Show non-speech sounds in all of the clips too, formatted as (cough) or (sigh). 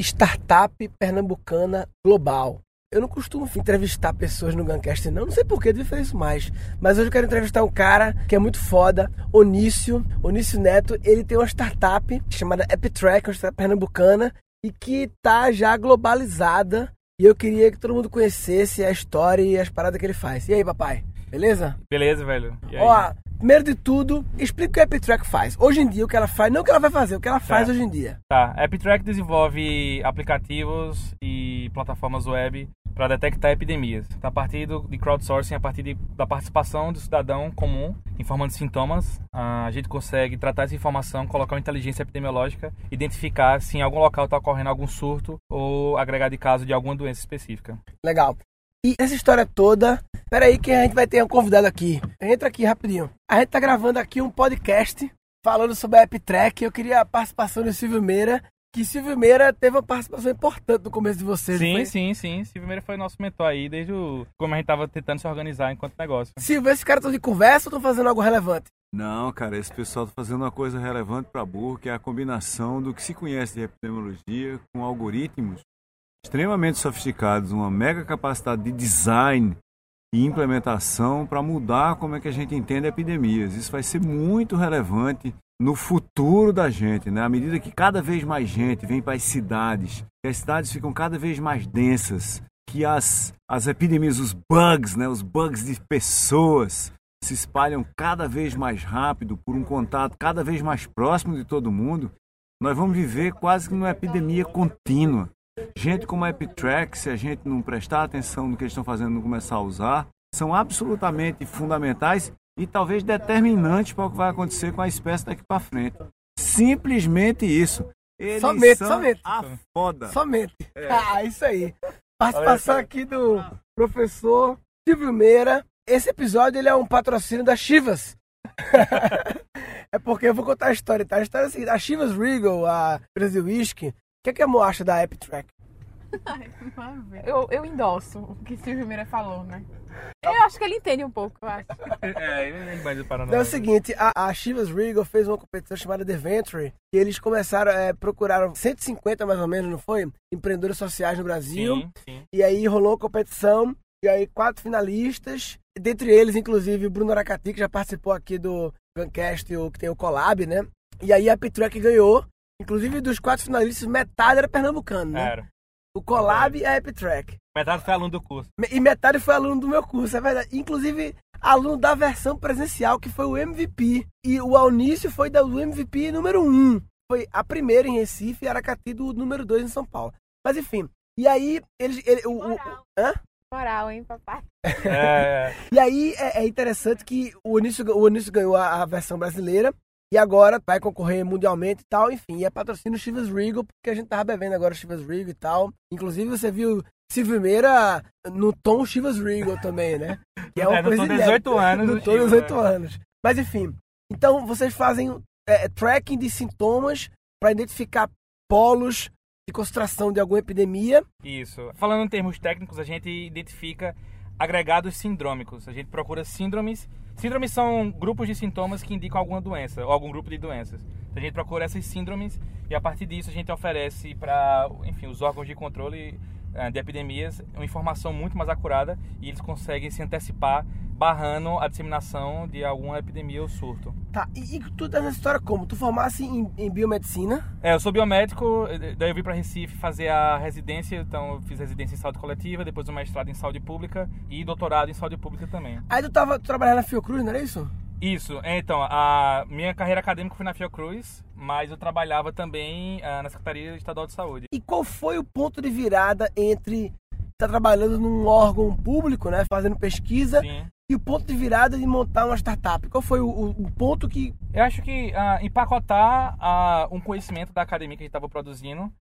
Startup Pernambucana Global. Eu não costumo entrevistar pessoas no Guncast, não. Não sei por que, devia fazer isso mais. Mas hoje eu quero entrevistar um cara que é muito foda, Onício. Onício Neto, ele tem uma startup chamada AppTrack, uma startup pernambucana, e que tá já globalizada. E eu queria que todo mundo conhecesse a história e as paradas que ele faz. E aí, papai? Beleza? Beleza, velho. E aí? Ó, primeiro de tudo, explica o que a AppTrack faz. Hoje em dia, o que ela faz, não o que ela vai fazer, o que ela faz Tá. hoje em dia. Tá, AppTrack desenvolve aplicativos e plataformas web para detectar epidemias. Tá, A partir do, de crowdsourcing, a partir de- da participação do cidadão comum informando sintomas, a gente consegue tratar essa informação, colocar uma inteligência epidemiológica, identificar se em algum local está ocorrendo algum surto ou agregar de caso de alguma doença específica. Legal. E essa história toda. Pera aí que a gente vai ter um convidado aqui. Entra aqui rapidinho. A gente tá gravando aqui um podcast falando sobre a AppTrack. Eu queria a participação do Silvio Meira. Que Silvio Meira teve uma participação importante no começo de vocês. Sim, foi? sim, sim. Silvio Meira foi nosso mentor aí desde o... como a gente tava tentando se organizar enquanto negócio. Silvio, esses caras estão de conversa ou estão fazendo algo relevante? Não, cara, esse pessoal tá fazendo uma coisa relevante para burro, que é a combinação do que se conhece de epidemiologia com algoritmos extremamente sofisticados, uma mega capacidade de design e implementação para mudar como é que a gente entende epidemias. Isso vai ser muito relevante no futuro da gente, né? À medida que cada vez mais gente vem para as cidades, que as cidades ficam cada vez mais densas, que as, as epidemias, os bugs, né? Os bugs de pessoas se espalham cada vez mais rápido por um contato cada vez mais próximo de todo mundo, nós vamos viver quase que numa epidemia contínua. Gente como a EpiTrack, se a gente não prestar atenção no que eles estão fazendo, não começar a usar, são absolutamente fundamentais e talvez determinantes para o que vai acontecer com a espécie daqui para frente. Simplesmente isso. Eles Somente, são somente. a foda. Somente. (laughs) Ah, isso aí. Participação aqui do professor Silvio Meira. Esse episódio ele é um patrocínio da Chivas. (laughs) é porque eu vou contar a história, tá? A história é a seguinte: a Chivas Regal, a Brasil Whisky, o que, é que a Mo acha da Eu, eu endosso o que Silvio Meira falou, né? Eu acho que ele entende um pouco, eu acho. (laughs) É, ele vai parar É o seguinte, a, a Chivas Regal fez uma competição chamada The Venture e eles começaram, é, procuraram 150 mais ou menos, não foi? Empreendedores sociais no Brasil. Sim, sim. E aí rolou a competição, e aí quatro finalistas, dentre eles, inclusive, o Bruno Aracati, que já participou aqui do Guncast, o que tem o Collab, né? E aí a Petruc ganhou. Inclusive, dos quatro finalistas, metade era pernambucano, né? Era. O Collab e a Epitrack. Metade foi aluno do curso. E metade foi aluno do meu curso, é verdade. Inclusive, aluno da versão presencial, que foi o MVP. E o Alnício foi do MVP número 1. Foi a primeira em Recife e Aracati do número 2 em São Paulo. Mas enfim. E aí, eles. Ele, o, o- Moral. hã? Moral, hein, papai? É, E aí é, é interessante que o Onísio, o Onísio ganhou a, a versão brasileira e agora vai concorrer mundialmente e tal, enfim, e é patrocínio Chivas Regal, porque a gente tava bebendo agora Chivas Regal e tal. Inclusive você viu Silvio Meira no tom Chivas Regal também, né? (laughs) Que É, no tom inédita. 18 anos No do tom Chivas, 18 né? anos. Mas enfim, então vocês fazem é, tracking de sintomas para identificar polos de concentração de alguma epidemia. Isso. Falando em termos técnicos, a gente identifica agregados sindrômicos. A gente procura síndromes. Síndromes são grupos de sintomas que indicam alguma doença ou algum grupo de doenças. Então, a gente procura essas síndromes e a partir disso a gente oferece para, enfim, os órgãos de controle de epidemias uma informação muito mais acurada e eles conseguem se antecipar barrando a disseminação de alguma epidemia ou surto. Tá, e, e tu nessa história como? Tu formasse em, em biomedicina? É, eu sou biomédico, eh, daí eu vim para Recife fazer a residência, então eu fiz residência em saúde coletiva, depois o mestrado em saúde pública e doutorado em saúde pública também. Aí tu tava trabalhando na Fiocruz, não era isso? Isso, é, então, a minha carreira acadêmica foi na Fiocruz, mas eu trabalhava também ah, na Secretaria Estadual de Saúde. E qual foi o ponto de virada entre estar trabalhando num órgão público, né, fazendo pesquisa, Sim. e o ponto de virada de montar uma startup? Qual foi o, o- o ponto que... Eu acho que ah, empacotar ah, um conhecimento da academia que a gente estava produzindo,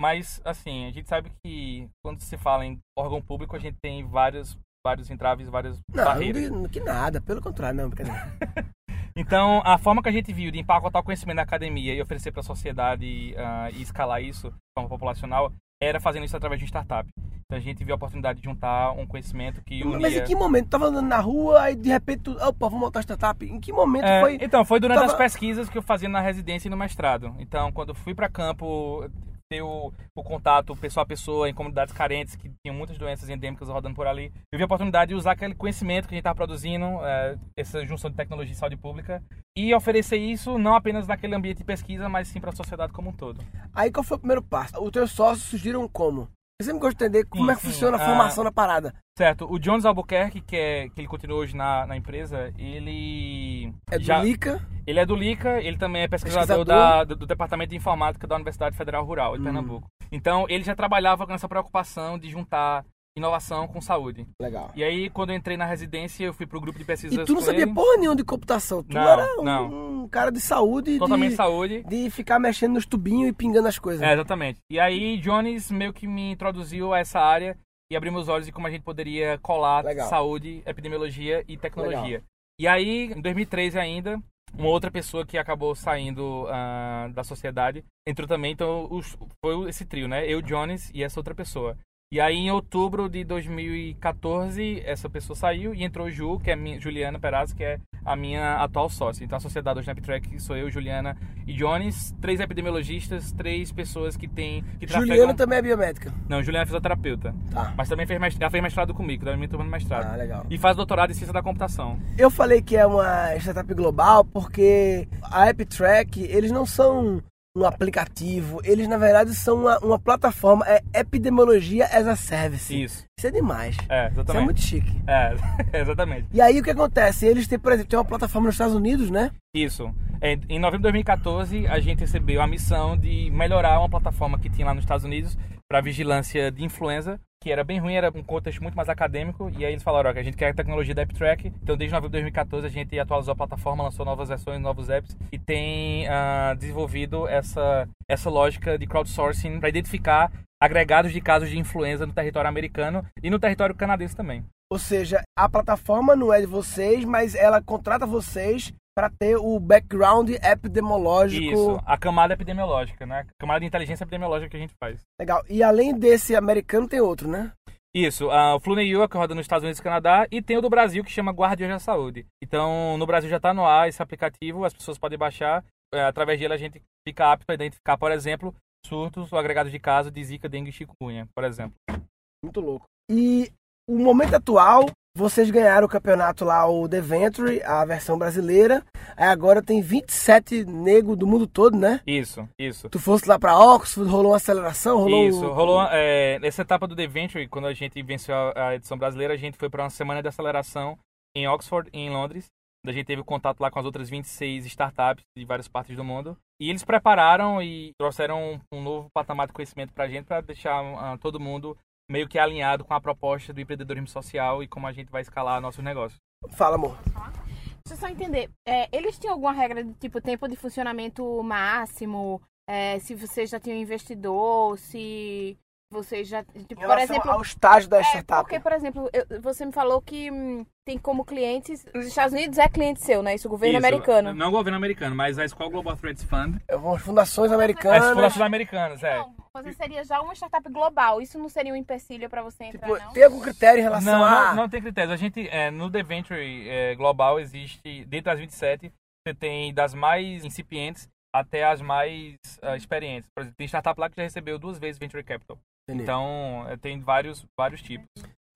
mas, assim, a gente sabe que quando se fala em órgão público, a gente tem vários, vários entraves, várias Não, barreiras. não, que nada, pelo contrário, não, brincadeira. (laughs) Então, a forma que a gente viu de empacotar o conhecimento da academia e oferecer para a sociedade ah, e escalar isso de forma populacional era fazendo isso através de um startup. Então, a gente viu a oportunidade de juntar um conhecimento que unia... Mas em que momento? Tava andando na rua, aí de repente tu... Opa, vamos montar startup. Em que momento É, foi... Então, foi durante Tava- as pesquisas que eu fazia na residência e no mestrado. Então, quando fui para campo, ter o, o contato pessoa a pessoa em comunidades carentes que tinham muitas doenças endêmicas rodando por ali. Eu vi a oportunidade de usar aquele conhecimento que a gente estava produzindo, é, essa junção de tecnologia e saúde pública, e oferecer isso não apenas naquele ambiente de pesquisa, mas sim para a sociedade como um todo. Aí qual foi o primeiro passo? Os teus sócios surgiram como? Eu sempre gosto de entender como sim, é que sim. funciona a formação ah, da parada. Certo. O Jones Albuquerque, que, é, que ele continua hoje na, na empresa, ele... É do já, LICA? Ele é do LICA, ele também é pesquisador, pesquisador. Da, do, do, Departamento de Informática da Universidade Federal Rural de hum. Pernambuco. Então, ele já trabalhava com essa preocupação de juntar inovação com saúde. Legal. E aí, quando eu entrei na residência, eu fui pro grupo de pesquisa. E tu não sabia ele. porra nenhuma de computação. Tu não, era um, não. um cara de saúde. Totalmente de, saúde. De ficar mexendo nos tubinhos e pingando as coisas. É, exatamente. E aí, Jones meio que me introduziu a essa área e abriu meus olhos de como a gente poderia colar Legal. saúde, epidemiologia e tecnologia. Legal. E aí, em 2013 ainda, uma outra pessoa que acabou saindo uh, da sociedade entrou também. Então, os, foi esse trio, né? Eu, Jones e essa outra pessoa. E aí, em outubro de 2014, essa pessoa saiu e entrou Ju, que é minha, Juliana Perazzi, que é a minha atual sócia. Então, a sociedade hoje na Eptrack sou eu, Juliana e Jones, três epidemiologistas, três pessoas que têm... Que Juliana também é biomédica? Não, Juliana é fisioterapeuta. Tá. Mas também fez, mestrado, fez mestrado comigo, da minha turma de mestrado. Ah, legal. E faz doutorado em ciência da computação. Eu falei que é uma startup global porque a Eptrack, eles não são um aplicativo. Eles, na verdade, são uma, uma plataforma, é epidemiologia as a service. Isso. Isso é demais. É, exatamente. Isso é muito chique. É, (laughs) exatamente. E aí o que acontece? Eles têm, por exemplo, tem uma plataforma nos Estados Unidos, né? Isso. Em novembro de 2014, a gente recebeu a missão de melhorar uma plataforma que tinha lá nos Estados Unidos para vigilância de influenza que era bem ruim, era um contexto muito mais acadêmico, e aí eles falaram, ó, que a gente quer a tecnologia da AppTrack, então desde novembro de 2014 a gente atualizou a plataforma, lançou novas versões, novos apps, e tem uh, desenvolvido essa, essa lógica de crowdsourcing para identificar agregados de casos de influenza no território americano e no território canadense também. Ou seja, a plataforma não é de vocês, mas ela contrata vocês para ter o background epidemiológico. Isso, a camada epidemiológica, né? A camada de inteligência epidemiológica que a gente faz. Legal. E além desse americano, tem outro, né? Isso, uh, o FluNEU, que roda nos Estados Unidos e Canadá, e tem o do Brasil, que chama Guardiões da Saúde. Então, no Brasil já está no ar esse aplicativo, as pessoas podem baixar. É, através dele a gente fica apto a identificar, por exemplo, surtos ou agregados de casos de zika, dengue e chikungunya, por exemplo. Muito louco. E o momento atual vocês ganharam o campeonato lá, o The Venture, a versão brasileira. Aí agora tem 27 negros do mundo todo, né? Isso, isso. Tu fosse lá pra Oxford, rolou uma aceleração? Rolou isso, rolou. É, nessa etapa do The Venture, quando a gente venceu a edição brasileira, a gente foi para uma semana de aceleração em Oxford e em Londres. A gente teve contato lá com as outras 26 startups de várias partes do mundo. E eles prepararam e trouxeram um novo patamar de conhecimento pra gente para deixar uh, todo mundo meio que alinhado com a proposta do empreendedorismo social e como a gente vai escalar nossos negócios. Fala, amor. Deixa eu só entender. É, eles tinham alguma regra de tipo tempo de funcionamento máximo? É, se você já tinha um investidor, se você já. Tipo, por exemplo. ao estágio da é, startup. Porque, por exemplo, eu, você me falou que hum, tem como clientes. Os Estados Unidos é cliente seu, né? Isso, o governo Isso, americano. Não o governo americano, mas a School Global Threats Fund. É as fundações americanas. As fundações americanas, é. Não, você seria já uma startup global. Isso não seria um empecilho para você entrar, tipo, não? Tem algum critério em relação não, a. Não, não tem critério. A gente, é, no The Venture é, Global, existe, dentro das 27, você tem das mais incipientes até as mais uh, experientes. Por exemplo, tem startup lá que já recebeu duas vezes Venture Capital. Entendi. Então, é, tem vários, vários tipos.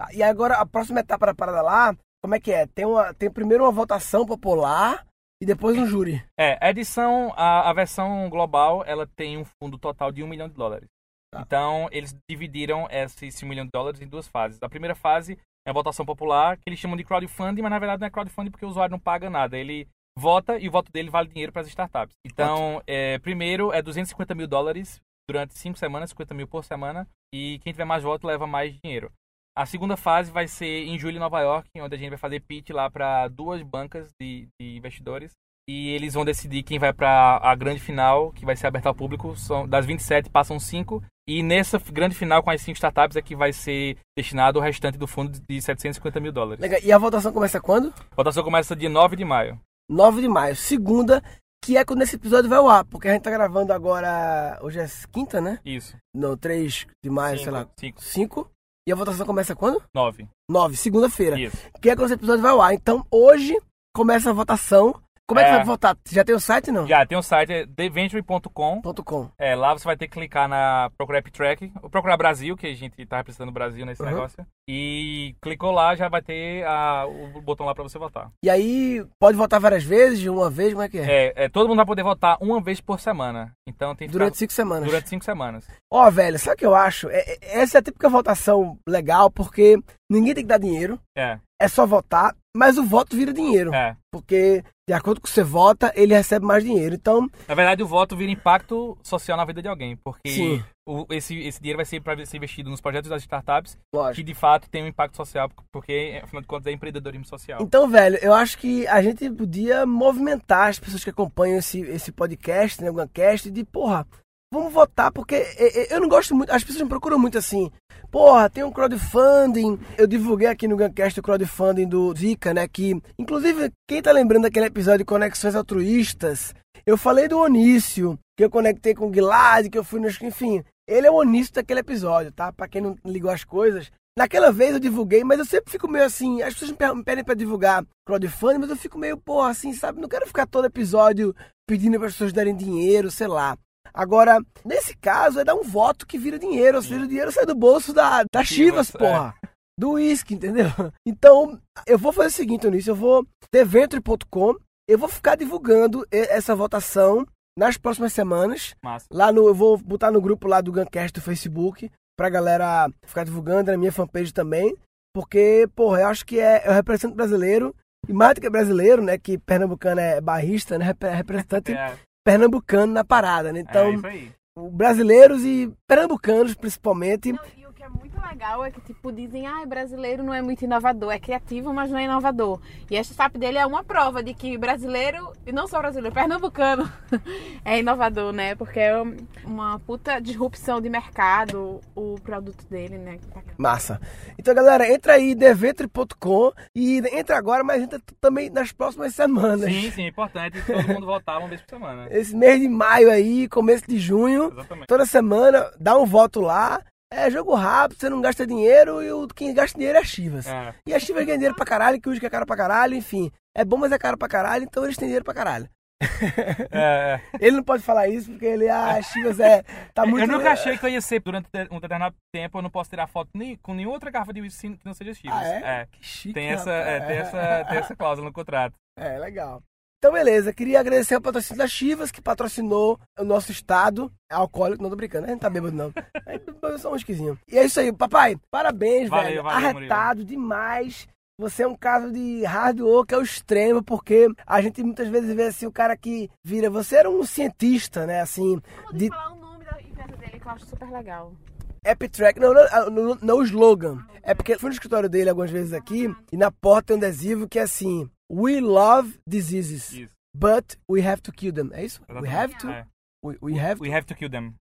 Ah, e agora, a próxima etapa da parada lá, como é que é? Tem, uma, tem primeiro uma votação popular e depois um júri. É, a edição, a, a versão global, ela tem um fundo total de um milhão de dólares. Tá. Então, eles dividiram esse, esse milhão de dólares em duas fases. A primeira fase é a votação popular, que eles chamam de crowdfunding, mas na verdade não é crowdfunding porque o usuário não paga nada. Ele vota e o voto dele vale dinheiro para as startups. Então, é, primeiro é 250 mil dólares durante cinco semanas, 50 mil por semana, e quem tiver mais voto leva mais dinheiro. A segunda fase vai ser em julho em Nova York, onde a gente vai fazer pitch lá para duas bancas de, de, investidores. E eles vão decidir quem vai para a grande final, que vai ser aberta ao público. São, das 27 passam 5. E nessa grande final com as 5 startups é que vai ser destinado o restante do fundo de 750 mil dólares. Legal. E a votação começa quando? A votação começa dia 9 de maio. 9 de maio. Segunda, que é quando esse episódio vai ao ar, porque a gente tá gravando agora. Hoje é quinta, né? Isso. No 3 de maio, cinco, sei lá. 5. 5. E a votação começa quando? 9. 9, segunda-feira. Isso. Que é quando esse episódio vai ao ar. Então hoje começa a votação. Como é que É. vai votar? Já tem o site não? Já tem o site é theventure.com. .com. É, lá você vai ter que clicar na procurar Track, ou procurar Brasil, que a gente tá representando o Brasil nesse Uhum. negócio. E clicou lá, já vai ter a- o botão lá pra você votar. E aí, pode votar várias vezes, de uma vez, como é que é? É, é, todo mundo vai poder votar uma vez por semana. Então tem que Durante ficar- cinco semanas. durante cinco semanas. Ó, velho, sabe o que eu acho? É- é- essa é a típica votação legal, porque ninguém tem que dar dinheiro, É, é só votar, mas o voto vira dinheiro. é. Porque, de acordo com o que você vota, ele recebe mais dinheiro. Então, Na verdade, o voto vira impacto social na vida de alguém, porque o- esse, esse dinheiro vai ser para ser investido nos projetos das startups que lógico. de fato tem um impacto social, porque afinal de contas é empreendedorismo social. Então, velho, eu acho que a gente podia movimentar as pessoas que acompanham esse, esse podcast, né, o Guncast, de, porra, vamos votar, porque é, é, eu não gosto muito, as pessoas me procuram muito assim, porra, tem um crowdfunding, eu divulguei aqui no Guncast o crowdfunding do Zika, né, que, inclusive, quem tá lembrando daquele episódio de Conexões Altruístas, eu falei do Onício, que eu conectei com o Gilad, que eu fui nos, enfim, ele é o Onício daquele episódio, tá, pra quem não ligou as coisas, Naquela vez eu divulguei, mas eu sempre fico meio assim. As pessoas me pedem pra divulgar crowdfunding, mas eu fico meio, porra, assim, sabe? Não quero ficar todo episódio pedindo para as pessoas darem dinheiro, sei lá. Agora, nesse caso, é dar um voto que vira dinheiro, ou seja, o dinheiro sai do bolso da, da Chivas, Chivas, é. porra. Do uísque, entendeu? (laughs) Então, eu vou fazer o seguinte, Onísio, eu vou deventure.com, eu vou ficar divulgando essa votação nas próximas semanas. Massa. Lá no, eu vou botar no grupo lá do Guncast do Facebook pra galera ficar divulgando, na minha fanpage também. Porque, porra, eu acho que é, eu represento brasileiro, e mais do que brasileiro, né? Que pernambucano é barrista, né? rep- Representante É, pernambucano na parada, né? é Então, isso aí. o- brasileiros e pernambucanos, principalmente. Legal é que, tipo, dizem, ah, brasileiro não é muito inovador, é criativo, mas não é inovador. E a startup dele é uma prova de que brasileiro, e não só brasileiro, pernambucano, (laughs) é inovador, né? Porque é um- uma puta disrupção de mercado o produto dele, né? Massa. Então, galera, entra aí, deventre.com e entra agora, mas entra também nas próximas semanas. Sim, sim, é importante todo mundo votar uma vez por semana. (laughs) Esse mês de maio aí, começo de junho, Exatamente. toda semana, dá um voto lá. É jogo rápido, você não gasta dinheiro e o quem gasta dinheiro é a Chivas. É. E a Chivas ganha dinheiro pra caralho, que o que é caro pra caralho, enfim. É bom, mas é caro pra caralho, então eles têm dinheiro pra caralho. É, é. (laughs) Ele não pode falar isso porque ele, ah, a Chivas é. Tá muito. Eu nunca achei que eu ia ser durante um determinado tempo. Eu não posso tirar foto nem, com nenhuma outra garrafa de whisky que não seja Chivas. Ah, é? Que chique. Tem essa, é, tem, essa, tem essa cláusula no contrato. É, legal. Então, beleza. Queria agradecer ao patrocínio da Chivas, que patrocinou o nosso estado. É alcoólico, não tô brincando, a gente tá bêbado, não. A gente bebeu só um esquisinho. E é isso aí, papai. Parabéns, Valeu, velho. valeu, Arretado demais. Você é um caso de hard work ao extremo, porque a gente muitas vezes vê assim o cara que vira. Você era um cientista, né? Assim, Vamos de falar o nome da empresa dele, que eu acho super legal. Epitrack. Não, não, não, não o slogan. É porque eu fui no escritório dele algumas vezes aqui e na porta tem um adesivo que é assim: We love diseases, Isso. but we have to kill them. É isso? We exatamente. have to. É. We, we have to. We have to kill them.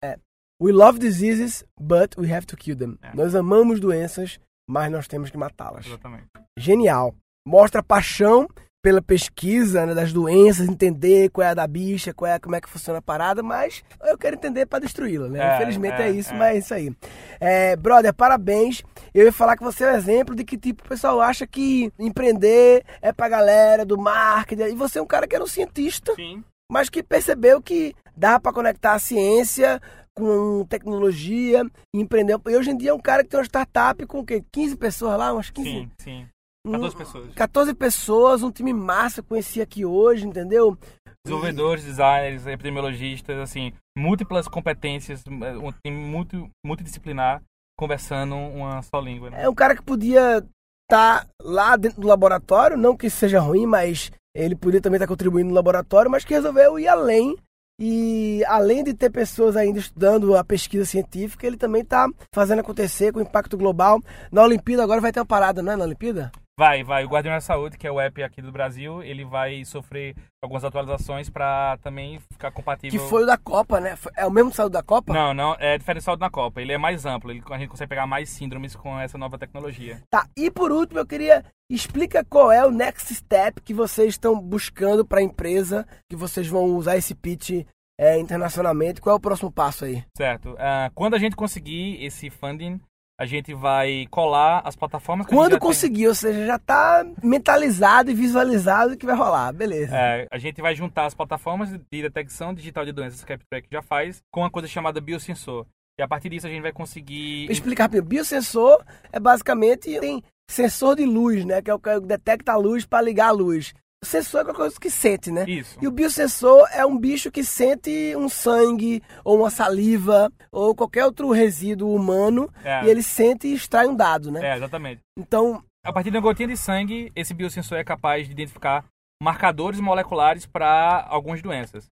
We love diseases, but we have to kill them. É. Nós amamos doenças, mas nós temos que matá-las. Exatamente. Genial. Mostra paixão pela pesquisa né, das doenças, entender qual é a da bicha, qual é, como é que funciona a parada, mas eu quero entender para destruí-la, né? É, Infelizmente é, é, isso, é. mas é isso aí. É, brother, parabéns. Eu ia falar que você é um exemplo de que tipo o pessoal acha que empreender é pra galera do marketing, e você é um cara que era um cientista, Sim. mas que percebeu que dá para conectar a ciência com tecnologia e empreender. E hoje em dia é um cara que tem uma startup com o quê? 15 pessoas lá, umas 15? Sim, sim. Um- 14 pessoas. 14 pessoas, um time massa, conheci aqui hoje, entendeu? Desenvolvedores, designers, epidemiologistas, assim, múltiplas competências, um time multi, multidisciplinar, conversando uma só língua. Né? É um cara que podia estar lá dentro do laboratório, não que isso seja ruim, mas ele podia também estar contribuindo no laboratório, mas que resolveu ir além. E além de ter pessoas ainda estudando a pesquisa científica, ele também está fazendo acontecer com impacto global. Na Olimpíada agora vai ter uma parada, não é? Na Olimpíada? Vai, vai. O Guardião da Saúde, que é o app aqui do Brasil, ele vai sofrer algumas atualizações para também ficar compatível. Que foi o da Copa, né? É o mesmo saiu da Copa? Não, não, é diferencial da Copa. Ele é mais amplo. Ele, a gente consegue pegar mais síndromes com essa nova tecnologia. Tá, e por último, eu queria explica qual é o next step que vocês estão buscando para a empresa, que vocês vão usar esse pitch é, internacionalmente. Qual é o próximo passo aí? Certo. Ah, quando a gente conseguir esse funding, a gente vai colar as plataformas Quando já tem. conseguir, ou seja, já tá mentalizado e visualizado que vai rolar, beleza. É, a gente vai juntar as plataformas de detecção digital de doenças que a CapTrack já faz com uma coisa chamada biosensor. E a partir disso a gente vai conseguir. Explicar biosensor é basicamente tem sensor de luz, né? Que é o que detecta a luz para ligar a luz. O sensor é qualquer coisa que sente, né? Isso. E o biosensor é um bicho que sente um sangue, ou uma saliva, ou qualquer outro resíduo humano, É. e ele sente e extrai um dado, né? É, exatamente. Então, A partir de uma gotinha de sangue, esse biosensor é capaz de identificar marcadores moleculares para algumas doenças.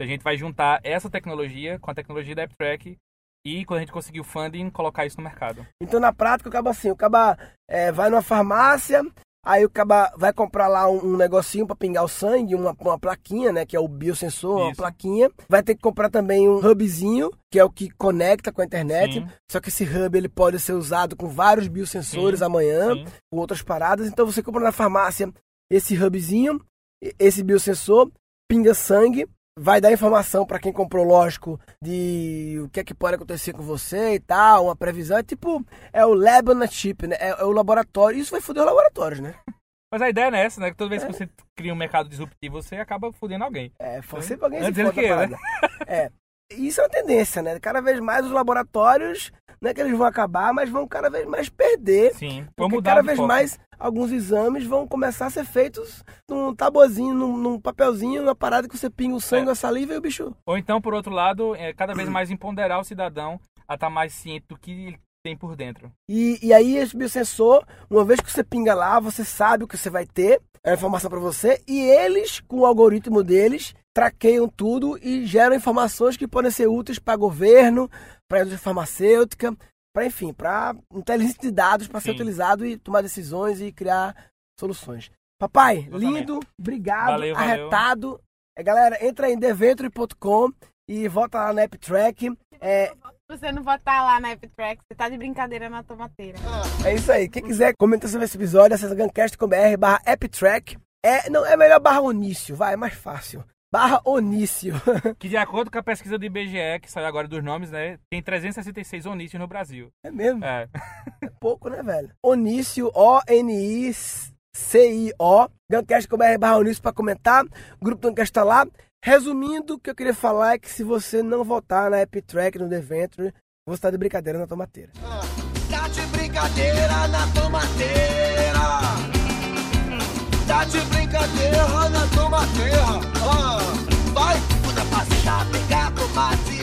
A gente vai juntar essa tecnologia com a tecnologia da AppTrack e, quando a gente conseguir o funding, colocar isso no mercado. então na prática, o cabo assim, o caba é, vai numa farmácia, aí o vai comprar lá um, um negocinho para pingar o sangue, uma, uma plaquinha, né? Que é o biosensor, uma Isso. plaquinha. Vai ter que comprar também um hubzinho, que é o que conecta com a internet. Sim. Só que esse hub ele pode ser usado com vários biosensores Sim, amanhã, Sim. com outras paradas. Então você compra na farmácia esse hubzinho, esse biosensor, pinga sangue, vai dar informação para quem comprou, lógico, de o que é que pode acontecer com você e tal, uma previsão. É tipo, é o lab on a chip, né? É, é o laboratório. Isso vai foder os laboratórios, né? Mas a ideia é essa, né? Que toda vez que você cria um mercado disruptivo, você acaba fodendo alguém. É, foi sempre alguém se Antes ele foda que eu, né? parada. É. Isso é uma tendência, né? Cada vez mais os laboratórios, não é que eles vão acabar, mas vão cada vez mais perder Sim. Porque mudar cada vez foco. mais alguns exames vão começar a ser feitos num tabuzinho, num, num papelzinho, numa parada que você pinga o sangue, É. a saliva e o bicho. Ou então, por outro lado, é cada vez mais empoderar o cidadão a estar mais ciente do que ele tem por dentro. E, e aí esse biosensor, uma vez que você pinga lá, você sabe o que você vai ter, é a informação para você, e eles, com o algoritmo deles, traqueiam tudo e geram informações que podem ser úteis para governo, para a indústria farmacêutica, para enfim, para inteligência de dados para ser utilizado e tomar decisões e criar soluções. Papai, Exatamente. lindo, obrigado, Valeu, valeu. arretado. É, galera, entra em deventure.com e volta lá na AppTrack. É, Você não votar lá na AppTrack, você tá de brincadeira na tomateira. É isso aí. Quem quiser comentar sobre esse episódio, acessa gancast.com.br barra apptrack. É, não, é melhor barra Onício, vai, é mais fácil. Barra Onício. (laughs) Que de acordo com a pesquisa do IBGE, que saiu agora dos nomes, né? Tem 366 onícios no Brasil. É mesmo? É. (laughs) É pouco, né, velho? Onício, O-N-I-C-I-O. Gancast.com.br barra Onício pra comentar. O grupo do Gancast tá lá. Resumindo, o que eu queria falar é que se você não votar na AppTrack, no Deventure, você tá de brincadeira na tomateira. Tá de brincadeira na tomateira. Tá de brincadeira na tomateira. Ah, vai, pegar tomate.